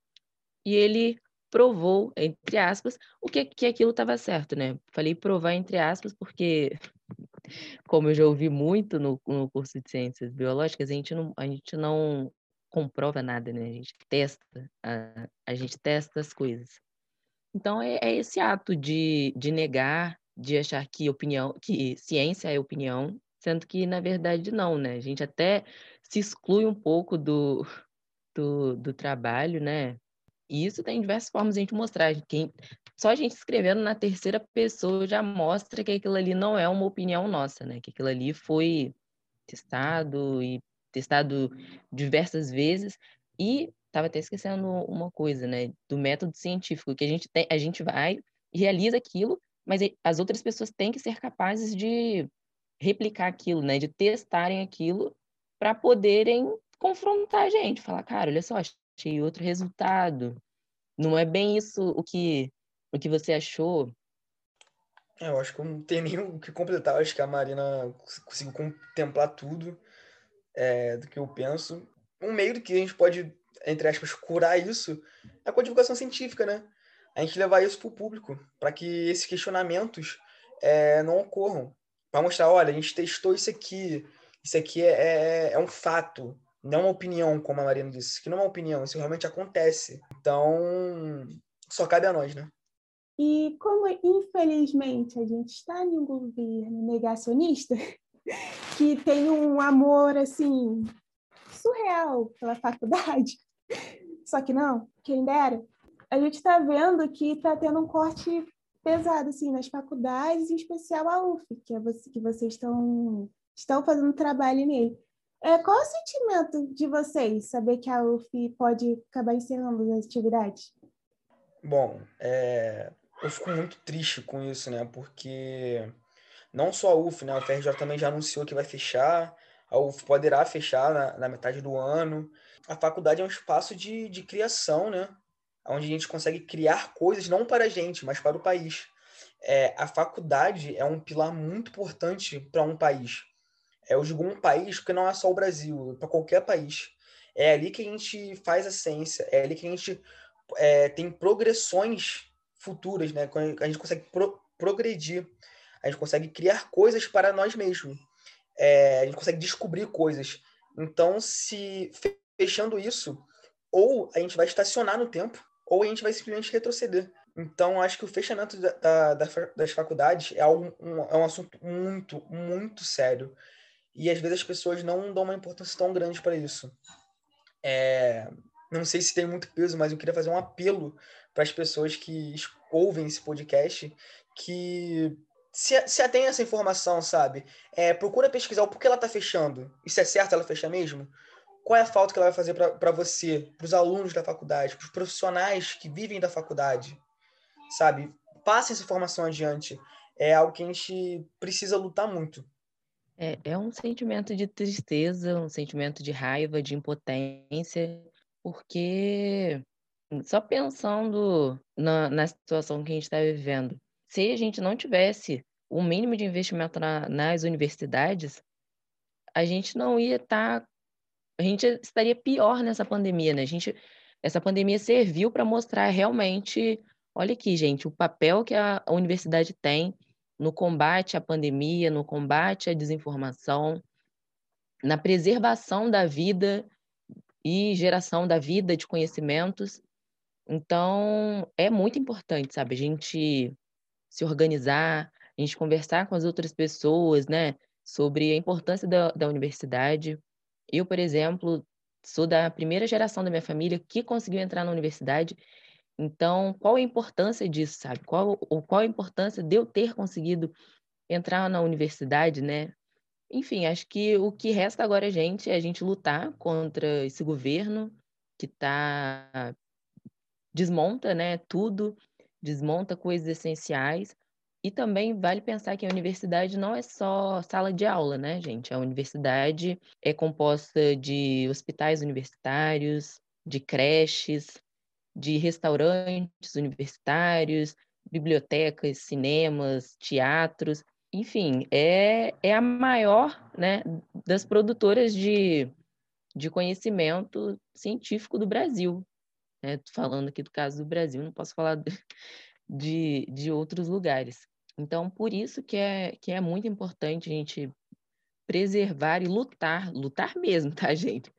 e ele provou, entre aspas, o que, que aquilo estava certo, né, falei provar entre aspas porque, como eu já ouvi muito no, no curso de ciências biológicas, a gente não, a gente não comprova nada, né? A gente testa, a, a gente testa as coisas. Então é, é, esse ato de, de negar, de achar que opinião, que ciência é opinião, sendo que na verdade não, né? A gente até se exclui um pouco do, do, do trabalho, né? E isso tem diversas formas de a gente mostrar. Quem, só a gente escrevendo na terceira pessoa já mostra que aquilo ali não é uma opinião nossa, né? Que aquilo ali foi testado e testado diversas vezes e estava até esquecendo uma coisa, né, do método científico, que a gente tem, a gente vai e realiza aquilo, mas as outras pessoas têm que ser capazes de replicar aquilo, né, de testarem aquilo para poderem confrontar a gente, falar, cara, olha só, achei outro resultado. Não é bem isso o que o que você achou.
É, eu acho que eu não tenho nem o que completar. Eu acho que a Marina conseguiu contemplar tudo é, do que eu penso. Um meio do que a gente pode, entre aspas, curar isso é com a divulgação científica, né? A gente levar isso para o público, para que esses questionamentos é, não ocorram. Para mostrar, olha, a gente testou isso aqui, isso aqui é, é, é um fato, não uma opinião, como a Marina disse. Isso aqui não é uma opinião, isso realmente acontece. Então, só cabe a nós, né?
E como, infelizmente, a gente está em um governo negacionista, que tem um amor assim surreal pela faculdade. Só que não, quem dera. A gente está vendo que está tendo um corte pesado assim nas faculdades, em especial a UF, que é você que vocês estão estão fazendo trabalho nele. É, qual o sentimento de vocês saber que a UF pode acabar encerrando as atividades?
Bom, é, eu fico muito triste com isso, né? Porque não só a UF, né? A UFRJ também já anunciou que vai fechar, a UF poderá fechar na, na metade do ano. A faculdade é um espaço de, de criação, né? Onde a gente consegue criar coisas não para a gente, mas para o país. É, a faculdade é um pilar muito importante para um país. É, eu digo um país porque não é só o Brasil, é para qualquer país. É ali que a gente faz a ciência, é ali que a gente é, tem progressões futuras, né? A gente consegue pro, progredir a gente consegue criar coisas para nós mesmos. É, a gente consegue descobrir coisas. Então, se fechando isso, ou a gente vai estacionar no tempo, ou a gente vai simplesmente retroceder. Então, acho que o fechamento da, da, das faculdades é, algo, um, é um assunto muito, muito sério. E às vezes as pessoas não dão uma importância tão grande para isso. É, não sei se tem muito peso, mas eu queria fazer um apelo para as pessoas que ouvem esse podcast que se, se tem essa informação, sabe? É, procura pesquisar o porquê ela está fechando. Isso é certo ela fechar mesmo? Qual é a falta que ela vai fazer para você, para os alunos da faculdade, para os profissionais que vivem da faculdade? Sabe? Passe essa informação adiante. É algo que a gente precisa lutar muito.
É, é um sentimento de tristeza, um sentimento de raiva, de impotência, porque só pensando na, na situação que a gente está vivendo, se a gente não tivesse o mínimo de investimento na, nas universidades, a gente não ia estar. Tá, a gente estaria pior nessa pandemia, né? A gente, essa pandemia serviu para mostrar realmente, olha aqui, gente, o papel que a, a universidade tem no combate à pandemia, no combate à desinformação, na preservação da vida e geração da vida, de conhecimentos. Então, é muito importante, sabe, a gente se organizar, a gente conversar com as outras pessoas, né, sobre a importância da, da universidade. Eu, por exemplo, sou da primeira geração da minha família que conseguiu entrar na universidade. Então, qual a importância disso, sabe? Qual, qual a importância de eu ter conseguido entrar na universidade, né? Enfim, acho que o que resta agora a gente é a gente lutar contra esse governo que tá desmonta, né, tudo, desmonta coisas essenciais. E também vale pensar que a universidade não é só sala de aula, né, gente? A universidade é composta de hospitais universitários, de creches, de restaurantes universitários, bibliotecas, cinemas, teatros. Enfim, é, é a maior né, das produtoras de, de conhecimento científico do Brasil. Né? Falando aqui do caso do Brasil, não posso falar de, de outros lugares. Então, por isso que é, que é muito importante a gente preservar e lutar, lutar mesmo, tá, gente?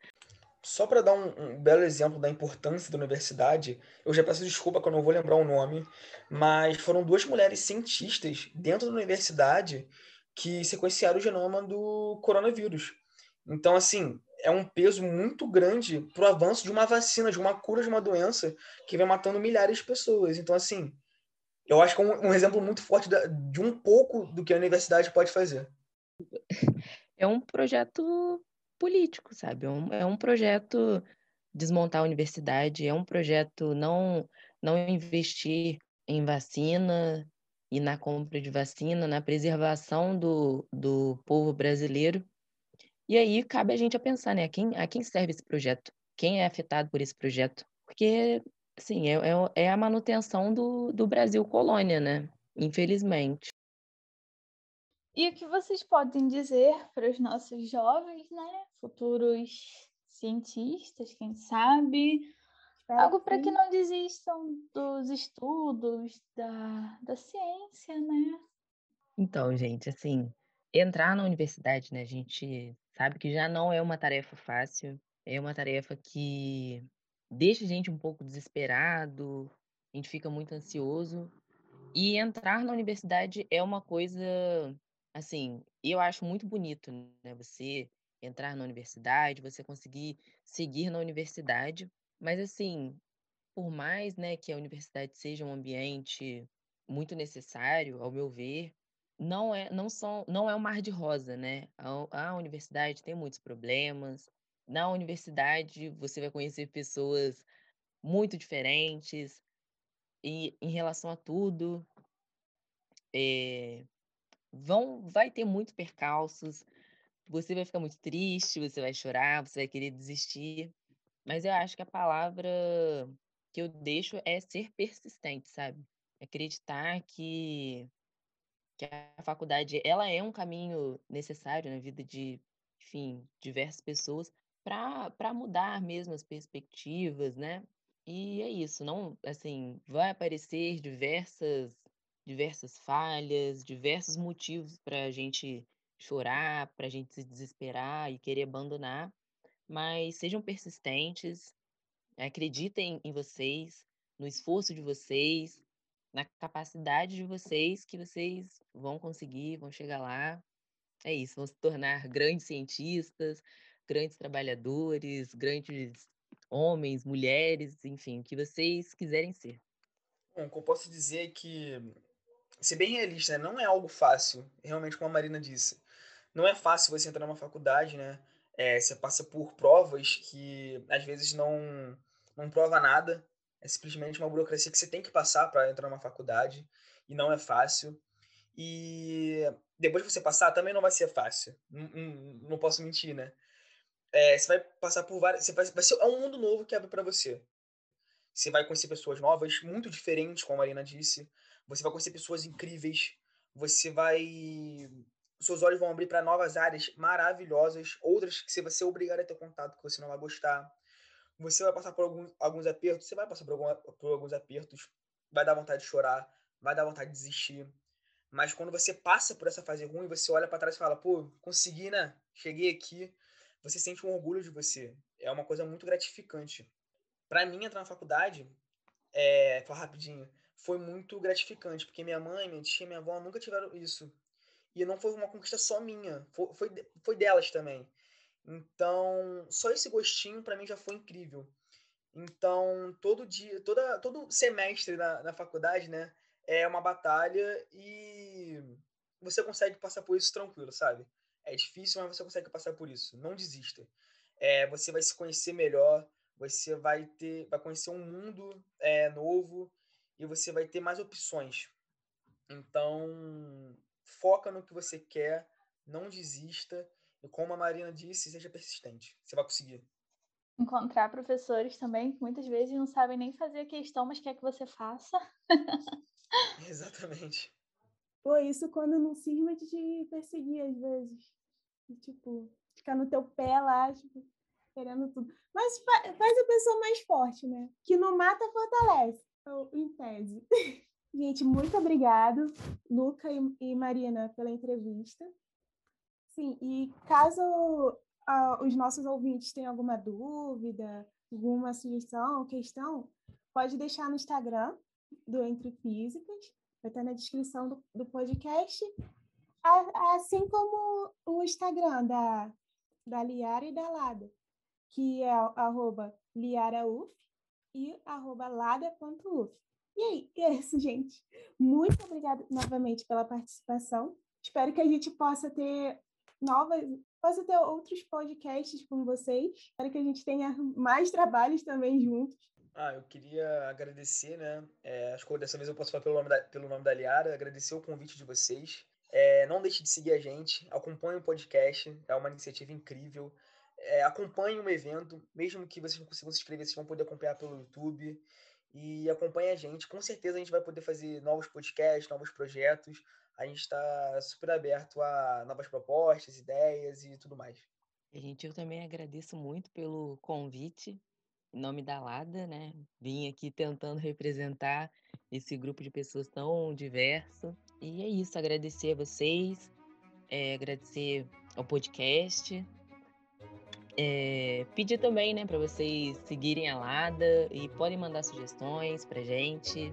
Só para dar um, um, belo exemplo da importância da universidade, eu já peço desculpa que eu não vou lembrar o nome, mas foram duas mulheres cientistas dentro da universidade que sequenciaram o genoma do coronavírus. Então, assim, é um peso muito grande para o avanço de uma vacina, de uma cura de uma doença que vem matando milhares de pessoas. Então, assim, eu acho que é um, um exemplo muito forte da, de um pouco do que a universidade pode fazer.
É um projeto político, sabe? É um, é um projeto desmontar a universidade, é um projeto não, não investir em vacina e na compra de vacina, na preservação do, do povo brasileiro. E aí cabe a gente a pensar, né? A quem, a quem serve esse projeto? Quem é afetado por esse projeto? Porque Sim, é, é, é a manutenção do, do Brasil colônia, né? Infelizmente.
E o que vocês podem dizer para os nossos jovens, né? Futuros cientistas, quem sabe? Algo para que não desistam dos estudos, da, da ciência, né?
Então, gente, assim, entrar na universidade, né? A gente sabe que já não é uma tarefa fácil, é uma tarefa que deixa a gente um pouco desesperado, a gente fica muito ansioso. E entrar na universidade é uma coisa, assim, eu acho muito bonito, né? Você entrar na universidade, você conseguir seguir na universidade, mas assim, por mais, né, que a universidade seja um ambiente muito necessário, ao meu ver, não é, não são, não é um mar de rosa, né? A, a universidade tem muitos problemas, na universidade você vai conhecer pessoas muito diferentes e em relação a tudo é, vão vai ter muito percalços você vai ficar muito triste você vai chorar você vai querer desistir mas eu acho que a palavra que eu deixo é ser persistente sabe? Acreditar que que a faculdade ela é um caminho necessário na vida de enfim diversas pessoas para mudar mesmo as perspectivas, né? E é isso, não, assim, vai aparecer diversas diversas falhas, diversos motivos para a gente chorar, para a gente se desesperar e querer abandonar, mas sejam persistentes, acreditem em vocês, no esforço de vocês, na capacidade de vocês, que vocês vão conseguir, vão chegar lá. É isso, vão se tornar grandes cientistas, grandes trabalhadores, grandes homens, mulheres, enfim, o que vocês quiserem ser.
Bom, o que eu posso dizer é que, ser bem realista, né, não é algo fácil, realmente como a Marina disse. Não é fácil você entrar numa faculdade, né? É, você passa por provas que às vezes não, não prova nada. É simplesmente uma burocracia que você tem que passar para entrar numa faculdade e não é fácil. E depois que você passar, também não vai ser fácil. Não, não, não posso mentir, né? É, você vai passar por várias. Você vai, vai ser, é um mundo novo que abre para você. Você vai conhecer pessoas novas, muito diferentes, como a Marina disse. Você vai conhecer pessoas incríveis. Você vai. Seus olhos vão abrir para novas áreas maravilhosas, outras que você vai ser obrigado a ter contato que você não vai gostar. Você vai passar por alguns, alguns apertos, você vai passar por, por alguns apertos, vai dar vontade de chorar, vai dar vontade de desistir. Mas quando você passa por essa fase ruim, você olha para trás e fala: pô, consegui, né? Cheguei aqui você sente um orgulho de você. É, uma coisa muito gratificante. Para mim, entrar na faculdade, é, falar rapidinho, foi muito gratificante, porque minha mãe, minha tia, minha avó nunca tiveram isso. E não foi uma conquista só minha, foi, foi, foi delas também. Então, só esse gostinho para mim já foi incrível. Então, todo dia, toda, todo semestre na, na faculdade, né, é uma batalha e você consegue passar por isso tranquilo, sabe? É difícil, mas você consegue passar por isso. Não desista. É, você vai se conhecer melhor, você vai ter, vai conhecer um mundo é, novo e você vai ter mais opções. Então, foca no que você quer, não desista e como a Marina disse, seja persistente. Você vai conseguir.
Encontrar professores também que muitas vezes não sabem nem fazer a questão, mas quer que você faça.
Exatamente.
Pô, isso quando não cisma de te perseguir às vezes. E, tipo, ficar no teu pé lá, tipo, querendo tudo. Mas fa faz a pessoa mais forte, né? Que não mata, fortalece. Em tese. Gente, muito obrigado, Luca e, e Marina, pela entrevista. Sim, e caso uh, os nossos ouvintes tenham alguma dúvida, alguma sugestão, questão, pode deixar no Instagram do Entre Físicas, vai estar na descrição do, do podcast, assim como o Instagram da, da Liara e da Lada, que é arroba liarauf e arroba lada.uf. E aí, é isso, gente. Muito obrigada novamente pela participação. Espero que a gente possa ter novas, possa ter outros podcasts com vocês. Espero que a gente tenha mais trabalhos também juntos.
Ah, eu queria agradecer, né? É, acho que dessa vez eu posso falar pelo nome da, pelo nome da Liara, agradecer o convite de vocês. É, não deixe de seguir a gente, acompanhe o podcast, é uma iniciativa incrível. É, acompanhe o evento, mesmo que vocês não consigam se inscrever, vocês vão poder acompanhar pelo YouTube. E acompanhe a gente. Com certeza a gente vai poder fazer novos podcasts, novos projetos. A gente está super aberto a novas propostas, ideias e tudo mais.
Gente, eu também agradeço muito pelo convite. Em nome da Lada, né? Vim aqui tentando representar esse grupo de pessoas tão diverso. E é isso, agradecer a vocês, é, agradecer ao podcast. É, pedir também, né, para vocês seguirem a Lada e podem mandar sugestões pra gente.